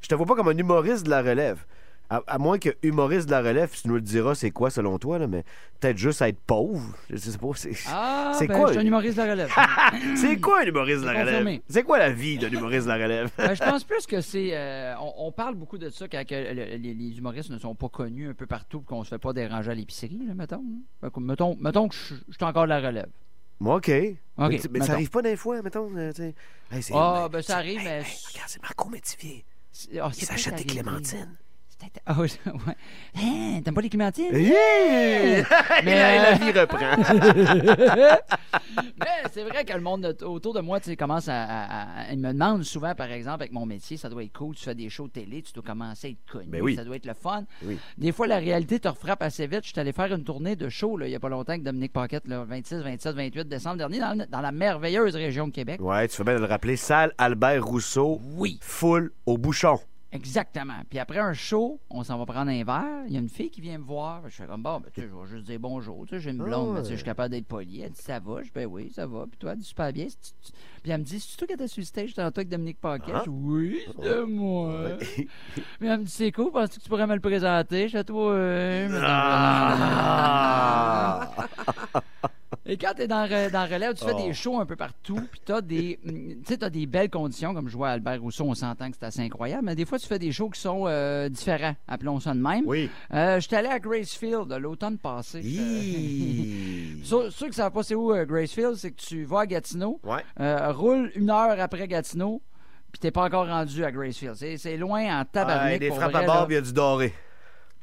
je te vois pas comme un humoriste de la relève. À, à moins que humoriste de la relève, tu nous le diras, c'est quoi selon toi, là, mais peut-être juste être pauvre. Je sais pas. C'est Ah, c'est ben, quoi? je suis un humoriste de la relève. C'est quoi un humoriste de la relève? C'est quoi la vie d'un humoriste de la relève? Ben, je pense plus que c'est. euh, on, on parle beaucoup de ça quand que le- les, les humoristes ne sont pas connus un peu partout et qu'on se fait pas déranger à l'épicerie, là, mettons. hein. Que, mettons, mettons que je je suis encore de la relève. Moi, OK. mais, ça arrive pas des fois, mettons. euh. Hey, Ah, mais- ben ça arrive, hey, mais. hey, regarde, c'est Marco Métivier. ah, Il s'achète des clémentines. Ah, ouais. ouais. Hein, T'aimes pas les clémentines? Yeah! Mais, la, la vie reprend. Mais c'est vrai que le monde de- autour de moi, tu sais, commence à, à- à- Il me demande souvent, par exemple, avec mon métier, ça doit être cool, tu fais des shows télé, tu dois commencer à être connu, Ben oui. ça doit être le fun. Oui. Des fois, la réalité te refrappe assez vite. Je suis allé faire une tournée de show, là, il y a pas longtemps, avec Dominique Paquette, le 26, 27, 28 décembre dernier, dans, le- dans la merveilleuse région de Québec. Ouais, tu fais bien de le rappeler. Salle Albert Rousseau. Oui. Full au bouchon. Exactement. Puis après un show, on s'en va prendre un verre. Il y a une fille qui vient me voir. Je fais comme, bon, ben, tu sais, je vais juste dire bonjour. Tu sais, j'ai une blonde, mais tu sais, je suis capable d'être poli. Elle dit, ça va? Je dis, ben oui, ça va. Puis toi, elle dit, super bien. Puis elle me dit, c'est toi qui étais sur le stage tantôt avec Dominique Paquet? Ah. Je dis, oui, c'est de moi. Puis elle me dit, c'est cool, penses-tu que tu pourrais me le présenter? Je dis, toi, euh, non, Ah! Et quand t'es dans, dans Relève, tu fais Oh. des shows un peu partout, puis t'as des, mm, tu sais, t'as des belles conditions, comme je vois Albert Rousseau, on s'entend que c'est assez incroyable, mais des fois, tu fais des shows qui sont euh, différents, appelons ça de même. Oui. Euh, J'étais allé à Gracefield l'automne passé. Ceux, ceux qui savent pas c'est où euh, Gracefield, c'est que tu vas à Gatineau, Ouais. euh, roule une heure après Gatineau, puis t'es pas encore rendu à Gracefield. C'est loin en tabarnak. Ouais, des pour frappes vrai, à barbe, il y a du doré.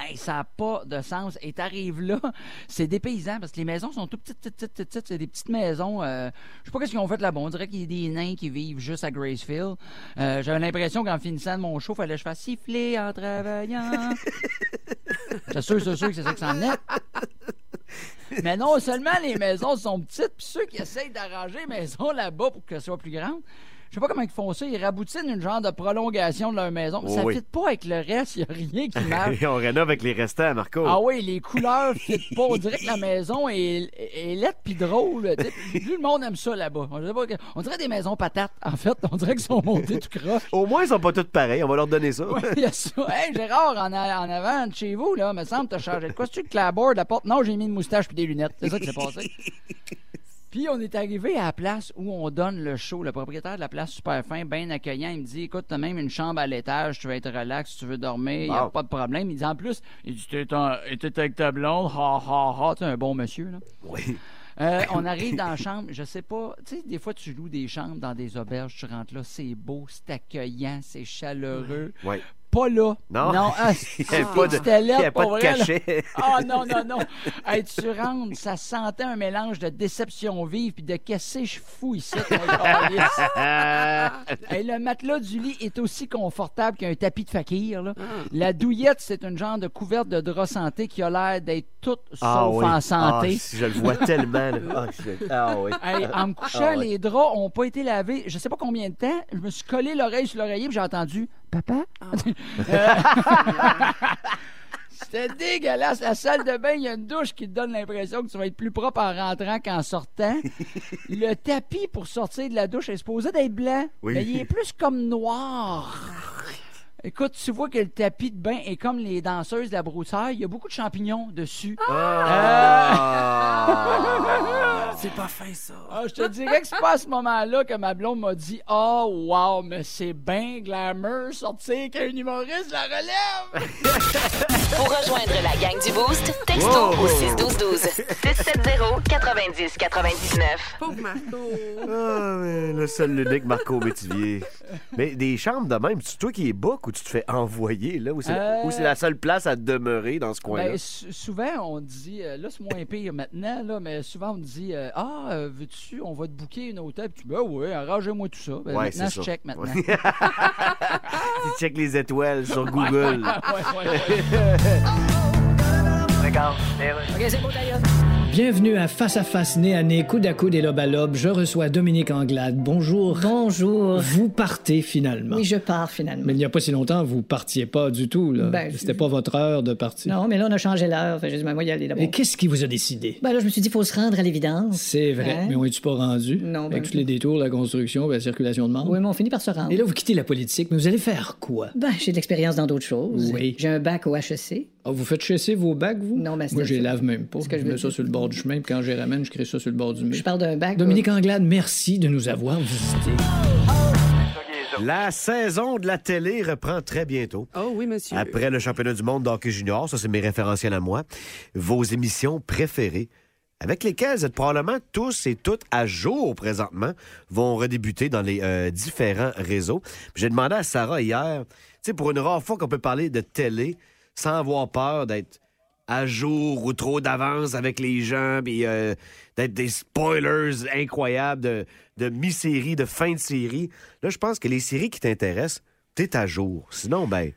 Hey, ça n'a pas de sens. Et t'arrives là, c'est dépaysant parce que les maisons sont tout petites, petites, petites, petites, petites. C'est des petites maisons. euh, je sais pas qu'est-ce qu'ils ont fait là-bas. On dirait qu'il y a des nains qui vivent juste à Gracefield. Euh, J'avais l'impression qu'en finissant de mon show, fallait que je fasse siffler en travaillant. c'est sûr, c'est sûr que c'est ça que ça en est. Mais non seulement les maisons sont petites, puis ceux qui essayent d'arranger les maisons là-bas pour qu'elles soient plus grandes, je sais pas comment ils font ça. Ils raboutinent une genre de prolongation de leur maison. Mais ça oui. fit pas avec le reste. Il n'y a rien qui marche. On rénove avec les restants, Marco. Ah oui, les couleurs fit pas. On dirait que la maison est, est laide puis drôle. Plus le monde aime ça là-bas. On dirait, des maisons patates. En fait, on dirait qu'ils sont montés tout croche. Au moins, ils sont pas tous pareils. On va leur donner ça. Il y a ça. Hey, Gérard, en, a- en avant de chez vous, là, me semble, t'as changé de quoi? C'est-tu le la porte? Non, j'ai mis une moustache puis des lunettes. C'est ça qui s'est passé. Puis on est arrivé à la place où on donne le show. Le propriétaire de la place, super fin, bien accueillant, il me dit Écoute, t'as même une chambre à l'étage, tu veux être relax, tu veux dormir, il n'y a pas de problème. Il dit en plus Il dit T'es t'es avec ta blonde, ha ha ha. Tu un bon monsieur, là. Oui. Euh, on arrive dans la chambre, je sais pas, tu sais, des fois tu loues des chambres dans des auberges, tu rentres là, c'est beau, c'est accueillant, c'est chaleureux. Oui. Pas là. Non? Non, ah, Il y avait pas de- il y avait pas cachet. Ah non, non, non. Hey, tu rentres, ça sentait un mélange de déception vive puis de qu'est-ce que je fous ici. Hey, le matelas du lit est aussi confortable qu'un tapis de fakir. là. La douillette, c'est une genre de couverte de drap santé qui a l'air d'être toute Ah sauf oui. en santé. Ah, si je le vois tellement. là. Ah, je- ah oui. Hey, en me couchant, Ah les draps ont pas été lavés. Je sais pas combien de temps. Je me suis collé l'oreille sur l'oreiller et j'ai entendu Papa? Euh, C'était dégueulasse. La salle de bain, il y a une douche qui te donne l'impression que tu vas être plus propre en rentrant qu'en sortant. Le tapis pour sortir de la douche est supposé d'être blanc, Oui. mais il est plus comme noir. Écoute, tu vois que le tapis de bain est comme les danseuses de la broussaille. Il y a beaucoup de champignons dessus. Ah. C'est pas fin, ça. Ah, je te dirais que c'est pas à ce moment-là que ma blonde m'a dit Oh, wow, mais c'est bien glamour sortir qu'un humoriste la relève. Pour rejoindre la gang du Boost, texto Wow. au 61212 670 90 99. Pauvre Marco. Ah, mais le seul, l'unique Marco Métivier. Mais des chambres de même, c'est toi qui es book ou tu te fais envoyer, là? Ou c'est Euh, la seule place à demeurer dans ce coin-là? Ben, sou- souvent, on dit, euh, là, c'est moins pire maintenant, là, mais souvent, on dit, euh, ah, euh, veux-tu, on va te booker une hôtel? Puis tu dis, ben oui, arrangez-moi tout ça. Ben, Ouais, maintenant, c'est je ça. check maintenant. Ouais. tu checkes les étoiles sur Google. Ouais, ouais, ouais. Bienvenue à Face à Face, nez à nez, coude à coude et lobe à lobe. Je reçois Dominique Anglade. Bonjour. Bonjour. Vous partez finalement. Oui, je pars finalement. Mais il n'y a pas si longtemps, vous partiez pas du tout. Là. Ben, C'était pas votre heure de partir. Non, mais là, on a changé l'heure. Que J'ai dit, ben, moi, y aller d'abord. Et qu'est-ce qui vous a décidé? Ben là, je me suis dit, il faut se rendre à l'évidence. C'est vrai, Hein? mais on est-tu pas rendu? Non, ben- Avec tous les détours, la construction, la circulation de membres. Oui, mais on finit par se rendre. Et là, vous quittez la politique, mais vous allez faire quoi? Ben, j'ai de l'expérience dans d'autres choses. Oui. J'ai un bac au HEC. Ah, vous faites chasser vos bacs, vous? Non, mais c'est Moi, je les lave même pas. Que je mets ça sur le bord du chemin, puis quand je les ramène, je crée ça sur le bord du mur. Je parle d'un bac. Dominique Anglade, merci de nous avoir visités. La saison de la télé reprend très bientôt. Oh oui, monsieur. Après le championnat du monde d'hockey junior, ça c'est mes référentiels à moi, vos émissions préférées, avec lesquelles vous êtes probablement tous et toutes à jour présentement, vont redébuter dans les euh, différents réseaux. J'ai demandé à Sarah hier, tu sais, pour une rare fois qu'on peut parler de télé sans avoir peur d'être à jour ou trop d'avance avec les gens, puis euh, d'être des spoilers incroyables de, de mi-série, de fin de série. Là, je pense que les séries qui t'intéressent, t'es à jour. Sinon, ben,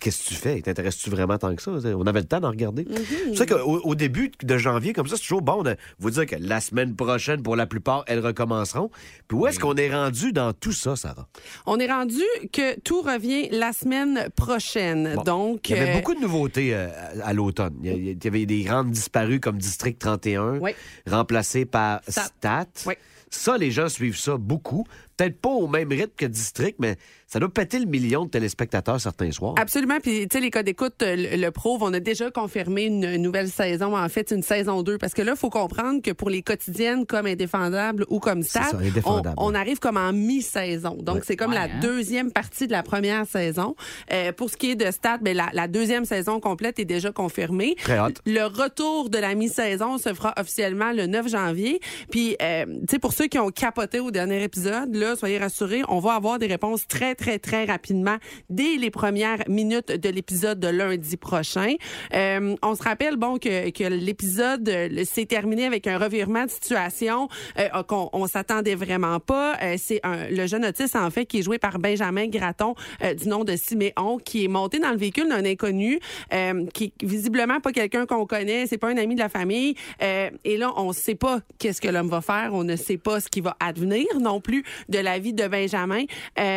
qu'est-ce que tu fais? T'intéresses-tu vraiment tant que ça? On avait le temps d'en regarder. C'est pour ça qu'au au début de janvier, comme ça, c'est toujours bon de vous dire que la semaine prochaine, pour la plupart, elles recommenceront. Puis où est-ce qu'on est rendu dans tout ça, Sarah? On est rendu que tout revient la semaine prochaine. Bon. Donc, Il y avait euh, beaucoup de nouveautés euh, à, à l'automne. Il y a- il y avait des grandes disparues comme District 31, Oui. remplacées par Stat. Stat. Oui. Ça, les gens suivent ça beaucoup. Peut-être pas au même rythme que District, mais ça doit péter le million de téléspectateurs certains soirs. Absolument. Puis, tu sais, les codes d'écoute euh, le, le prouve. On a déjà confirmé une nouvelle saison, en fait, une saison 2. Parce que là, il faut comprendre que pour les quotidiennes comme Indéfendables ou comme Stat, ça, on, Indéfendable, arrive comme en mi-saison. Donc, Ouais. c'est comme Ouais, la hein? deuxième partie de la première saison. Euh, pour ce qui est de Stat, ben, la, la deuxième saison complète est déjà confirmée. Très hâte. Le retour de la mi-saison se fera officiellement le 9 janvier. Puis, euh, tu sais, pour ceux qui ont capoté au dernier épisode, là, soyez rassurés, on va avoir des réponses très, très, très rapidement dès les premières minutes de l'épisode de lundi prochain. Euh, on se rappelle, bon, que, que l'épisode euh, s'est terminé avec un revirement de situation euh, qu'on on s'attendait vraiment pas. Euh, C'est le jeune autiste, en fait, qui est joué par Benjamin Gratton, euh, du nom de Siméon, qui est monté dans le véhicule d'un inconnu, euh, qui est visiblement pas quelqu'un qu'on connaît, c'est pas un ami de la famille. Et là, on sait pas qu'est-ce que l'homme va faire, on ne sait pas ce qui va advenir non plus de la vie de Benjamin.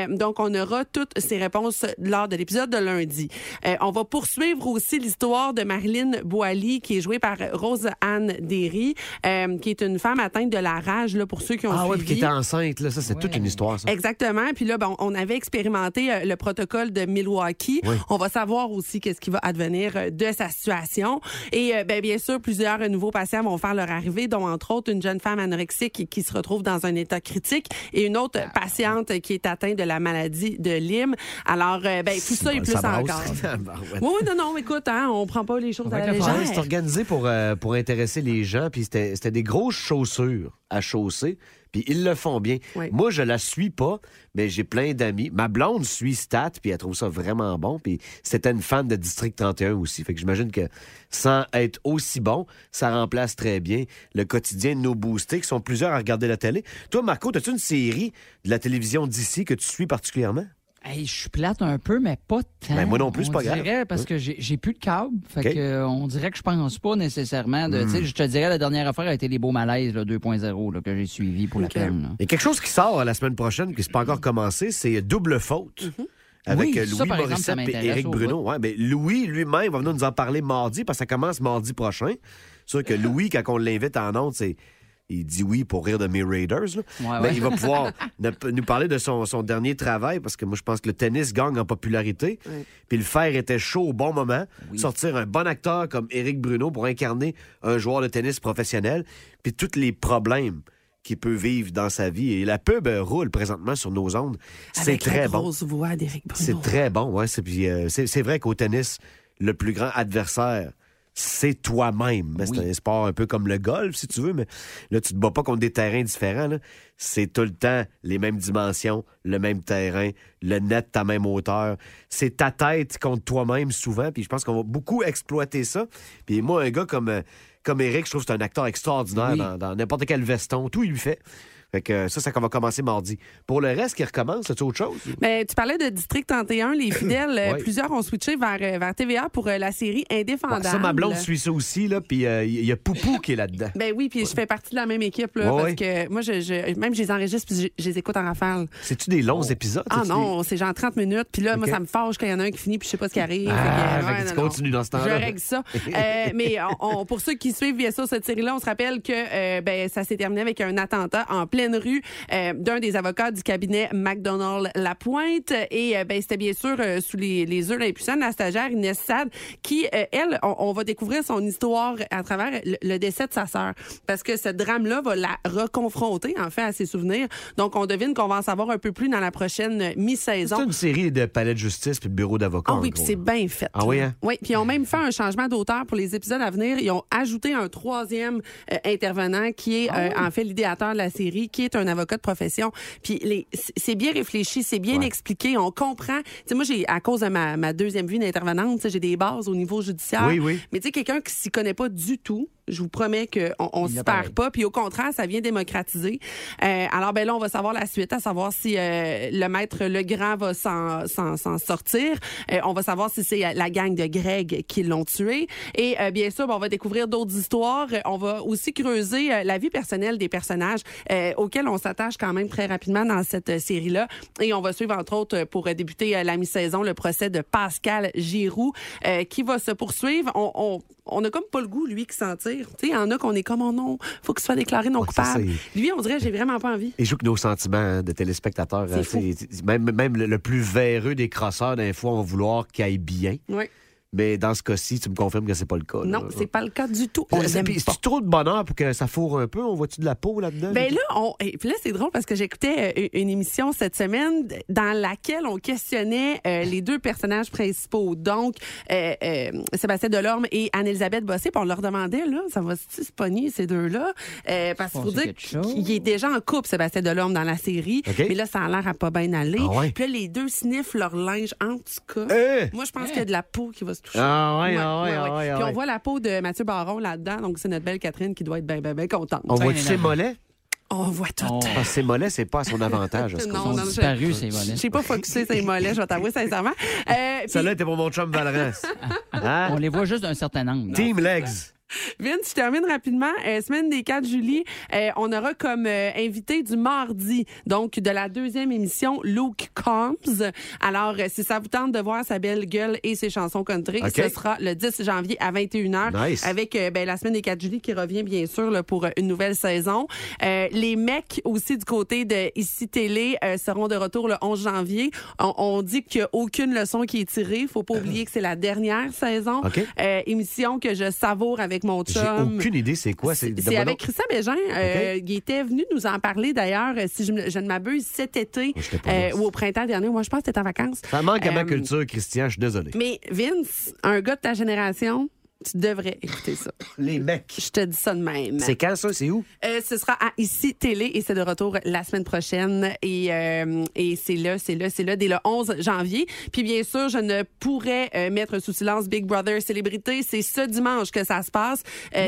Donc, on aura toutes ces réponses lors de l'épisode de lundi. Euh, on va poursuivre aussi l'histoire de Marilyn Boily, qui est jouée par Rose-Anne Derry, euh, qui est une femme atteinte de la rage, là, pour ceux qui ont Ah puis qui était enceinte, là, ça, c'est toute une histoire, ça. Exactement. Puis là, ben, on avait expérimenté euh, le protocole de Milwaukee. Oui. On va savoir aussi qu'est-ce qui va advenir de sa situation. Et euh, ben, bien sûr, plusieurs nouveaux patients vont faire leur arrivée, dont entre autres une jeune femme anorexique qui, qui se retrouve dans un état critique et une autre patiente qui est atteinte de la maladie de Lyme. Alors, euh, ben, tout ça et plus Ça encore. Oui, oui, non, non, écoute, hein, on prend pas les choses à la légère. c'est organisé pour, euh, pour intéresser les gens, puis c'était c'était des grosses chaussures à chausser. Puis ils le font bien. Oui. Moi, je la suis pas, mais j'ai plein d'amis. Ma blonde suit Stat, puis elle trouve ça vraiment bon. Puis c'était une fan de District 31 aussi. Fait que j'imagine que sans être aussi bon, ça remplace très bien le quotidien de nos boostés, qui sont plusieurs à regarder la télé. Toi, Marco, as-tu une série de la télévision d'ici que tu suis particulièrement? Hey, je suis plate un peu, mais pas tant. Ben, moi non plus, c'est pas grave. parce que j'ai plus de câble. Fait que, on dirait que je pense pas nécessairement de. Hmm. tu sais, Je te dirais, la dernière affaire a été les beaux malaises là, 2.0 là, que j'ai suivi pour la peine. là. Il y a quelque chose qui sort la semaine prochaine, qui n'est pas encore commencé, c'est Double Faute. Avec Oui, euh, ça, Louis par exemple, ça Morissette et Éric Bruno. Ouais, ben, Louis lui-même va venir nous en parler mardi parce que ça commence mardi prochain. C'est sûr que Louis, quand on l'invite en ondes, c'est. Il dit oui pour rire de mes Raiders. là. Ouais, Mais ouais. il va pouvoir nous parler de son, son dernier travail parce que moi, je pense que le tennis gagne en popularité. Puis le fer était chaud au bon moment. Sortir un bon acteur comme Éric Bruno pour incarner un joueur de tennis professionnel. Puis tous les problèmes qu'il peut vivre dans sa vie. Et la pub euh, roule présentement sur nos ondes. C'est très bon. C'est très bon, ouais. C'est, euh, c'est vrai qu'au tennis, le plus grand adversaire, c'est toi-même. Ben, C'est un sport un peu comme le golf, si tu veux, mais là, tu te bats pas contre des terrains différents. C'est tout le temps les mêmes dimensions, le même terrain, le net à même hauteur. C'est ta tête contre toi-même souvent, puis je pense qu'on va beaucoup exploiter ça. Puis moi, un gars comme, euh, comme Eric, je trouve que c'est un acteur extraordinaire Oui. dans n'importe quel veston. Tout, il lui fait. Fait que ça, ça va commencer mardi. Pour le reste qui recommence, c'est autre chose? Mais tu parlais de District 31, les fidèles. euh, Ouais. Plusieurs ont switché vers, euh, vers TVA pour euh, la série Indéfendable. Ouais, ça, ma blonde suit ça aussi, là, puis euh, il y a Poupou qui est là-dedans. Ben oui, puis je fais partie de la même équipe, là, parce que moi, je, je- même je les enregistre puis je, je les écoute en rafale. C'est-tu des longs épisodes? Ah non, c'est genre 30 minutes, puis là, moi, ça me fâche quand il y en a un qui finit, puis je sais pas ce qui arrive. Ah, Fait que, fait que ouais, tu non, non. continues dans ce temps-là. Je règle ça. Euh, mais on- on- pour ceux qui suivent bien sûr cette série-là, on se rappelle que euh, ben, ça s'est terminé avec un attentat en pleine rue euh, d'un des avocats du cabinet McDonald Lapointe. Et euh, ben, c'était bien sûr euh, sous les, les yeux l'impuissant de la stagiaire Inès Sad, qui, euh, elle, on, on va découvrir son histoire à travers le, le décès de sa sœur. Parce que ce drame-là va la reconfronter, en fait, à ses souvenirs. Donc, on devine qu'on va en savoir un peu plus dans la prochaine C'est mi-saison. une série de palais de justice puis de bureau d'avocat. Ah oui, puis c'est bien fait. Ah oui, hein? Oui, puis ils ont même fait un changement d'auteur pour les épisodes à venir. Ils ont ajouté un troisième intervenant qui est Ah en fait l'idéateur de la série, qui est un avocat de profession. Puis les- c'est- bien réfléchi, c'est bien expliqué, on comprend. Tu sais, moi, j'ai à cause de ma, ma deuxième vie d'intervenante, j'ai des bases au niveau judiciaire. Oui, oui. Mais tu sais, quelqu'un qui s'y connaît pas du tout, je vous promets qu'on on y s'y perd pas. Puis au contraire, ça vient démocratiser. Euh, alors ben là, on va savoir la suite, à savoir si euh, le maître Legrand va s'en s'en- s'en sortir. Euh, on va savoir si c'est euh, la gang de Greg qui l'ont tué. Et euh, bien sûr, ben, on va découvrir d'autres histoires. Euh, On va aussi creuser la vie personnelle des personnages euh, auxquels on s'attache quand même très rapidement dans cette série-là. Et on va suivre, entre autres, pour débuter la mi-saison, le procès de Pascal Giroux euh, qui va se poursuivre. On, on, on a comme pas le goût, lui, qui s'en Tu sais, il y en a qu'on est comme, oh non, faut qu'il soit déclaré non coupable. ça, Lui, on dirait, j'ai vraiment pas envie. Il joue que nos sentiments hein, de téléspectateurs. Hein, fou. même, même le, plus véreux des crosseurs, d'un fois, on va vouloir qu'il aille bien. Oui. Mais dans ce cas-ci, tu me confirmes que c'est pas le cas. là. Non, c'est pas le cas du tout. On c'est- trop de bonheur pour que ça fourre un peu? On voit-tu de la peau là-dedans? Ben là, on, et puis là, c'est drôle parce que j'écoutais euh, une émission cette semaine dans laquelle on questionnait euh, les deux personnages principaux, donc euh, euh, Sébastien Delorme et Anne-Elisabeth Bossé, puis on leur demandait, là, ça va-tu se pogner, ces deux-là? Euh, parce qu'il faut dire qu'il est déjà en couple, Sébastien Delorme, dans la série, mais là, ça a l'air à pas bien aller. Ah ouais? Puis là, les deux sniffent leur linge, en tout cas. Eh! Moi, je pense qu'il y a de la peau qui va se Ah ouais, ah ouais, ah ouais, ah Puis on ouais. voit la peau de Mathieu Baron là-dedans, donc c'est notre belle Catherine qui doit être bien, bien, bien contente. On énervé. ses mollets? On voit tout. On- Parce que ses mollets, c'est pas à son avantage. à ce Non, Ils sont non, je- sais pas focusser ses mollets, je vais t'avouer sincèrement. Euh, puis, Celle-là était pour mon chum Valrance. Hein? On les voit juste d'un certain angle. Team Legs. Vince, je termine rapidement. Euh, semaine des 4 juillet, euh, on aura comme euh, invité du mardi, donc de la deuxième émission, Luke Combs. Alors, euh, si ça vous tente de voir sa belle gueule et ses chansons country, ce sera le 10 janvier à 21h. Nice. Avec euh, ben, la semaine des 4 juillet qui revient, bien sûr, là, pour euh, une nouvelle saison. Euh, les mecs aussi du côté de Ici Télé euh, seront de retour le 11 janvier. On, on dit qu'il n'y a aucune leçon qui est tirée. Faut pas oublier que c'est la dernière saison. OK. Euh, émission que je savoure avec mon J'ai chum. aucune idée c'est quoi. C'est avec Christian Bégin. Euh, Il était venu nous en parler d'ailleurs, si je, ne m'abuse, cet été euh, ou au printemps dernier. Moi, je pense que c'était en vacances. Ça manque à ma Euh, culture, Christian. Je suis désolé. Mais Vince, un gars de ta génération, Tu devrais écouter ça. Les mecs. Je te dis ça de même. C'est quand ça? C'est où? Euh, ce sera à Ici Télé et c'est de retour la semaine prochaine. Et, euh, et c'est là, c'est là, c'est là, dès le 11 janvier. Puis bien sûr, je ne pourrais euh, mettre sous silence Big Brother Célébrité. C'est ce dimanche que ça se passe.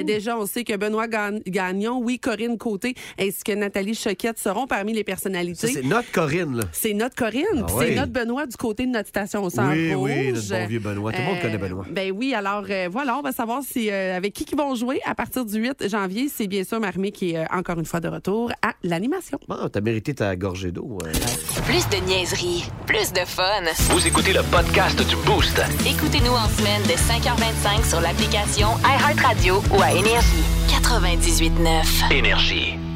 Déjà, on sait que Benoît Ga- Gagnon, oui, Corinne Côté, ainsi que Nathalie Choquette seront parmi les personnalités. c'est notre Corinne, là. C'est notre Corinne, Ah oui. c'est notre Benoît du côté de notre station au sang Oui, rouge. oui, notre bon vieux Benoît. Tout le monde connaît Benoît. Ben oui, alors voilà, on va savoir si euh, avec qui ils vont jouer à partir du 8 janvier. C'est bien sûr Marmé qui est euh, encore une fois de retour à l'animation. T'as mérité ta gorgée d'eau. euh. Plus de niaiserie, plus de fun. Vous écoutez le podcast du Boost. Écoutez-nous en semaine de 5h25 sur l'application iHeartRadio ou à Énergie. 98.9. Énergie.